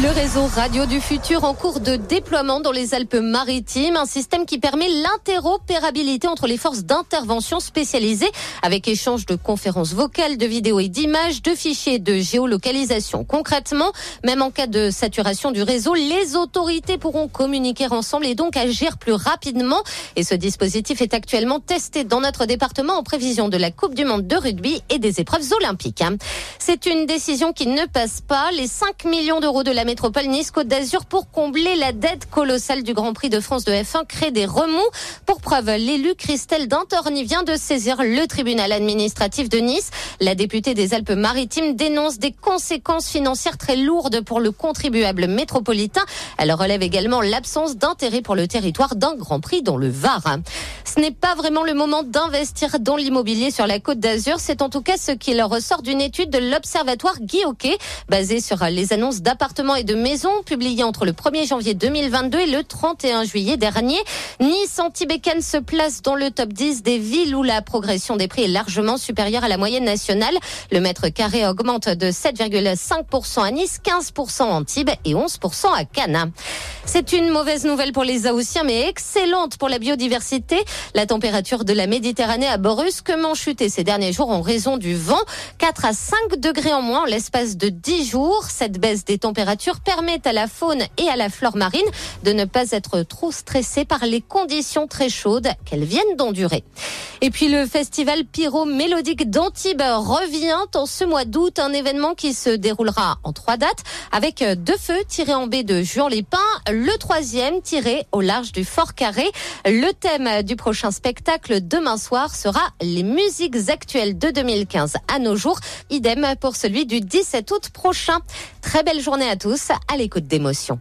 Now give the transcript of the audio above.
Le réseau Radio du Futur en cours de déploiement dans les Alpes-Maritimes, un système qui permet l'interopérabilité entre les forces d'intervention spécialisées avec échange de conférences vocales, de vidéos et d'images, de fichiers de géolocalisation. Concrètement, même en cas de saturation du réseau, les autorités pourront communiquer ensemble et donc agir plus rapidement. Et ce dispositif est actuellement testé dans notre département en prévision de la Coupe du Monde de rugby et des épreuves olympiques. C'est une décision qui ne passe pas. Les 5 millions d'euros de la métropole Nice-Côte d'Azur pour combler la dette colossale du Grand Prix de France de F1 crée des remous. Pour preuve, l'élu Christelle Dantorni vient de saisir le tribunal administratif de Nice. La députée des Alpes-Maritimes dénonce des conséquences financières très lourdes pour le contribuable métropolitain. Elle relève également l'absence d'intérêt pour le territoire d'un Grand Prix dans le Var. Ce n'est pas vraiment le moment d'investir dans l'immobilier sur la Côte d'Azur. C'est en tout cas ce qui leur ressort d'une étude de l'Observatoire Guy basée sur les annonces d'appartements et de maisons publiées entre le 1er janvier 2022 et le 31 juillet dernier. Nice Antibécane se place dans le top 10 des villes où la progression des prix est largement supérieure à la moyenne nationale. Le mètre carré augmente de 7,5% à Nice, 15% en Antibes et 11% à Cannes. C'est une mauvaise nouvelle pour les Aoussiens, mais excellente pour la biodiversité. La température de la Méditerranée a brusquement chuté ces derniers jours en raison du vent. 4 à 5 degrés en moins en l'espace de 10 jours. Cette baisse des températures permet à la faune et à la flore marine de ne pas être trop stressées par les conditions très chaudes qu'elles viennent d'endurer. Et puis le festival Pyro Mélodique d'Antibes revient en ce mois d'août, un événement qui se déroulera en trois dates avec deux feux tirés en baie de Juan-les-Pins, le troisième tiré au large du Fort Carré. Le thème du prochain spectacle demain soir sera les musiques actuelles de 2015 à nos jours. Idem pour celui du 17 août prochain. Très belle journée à tous à l'écoute d'émotions.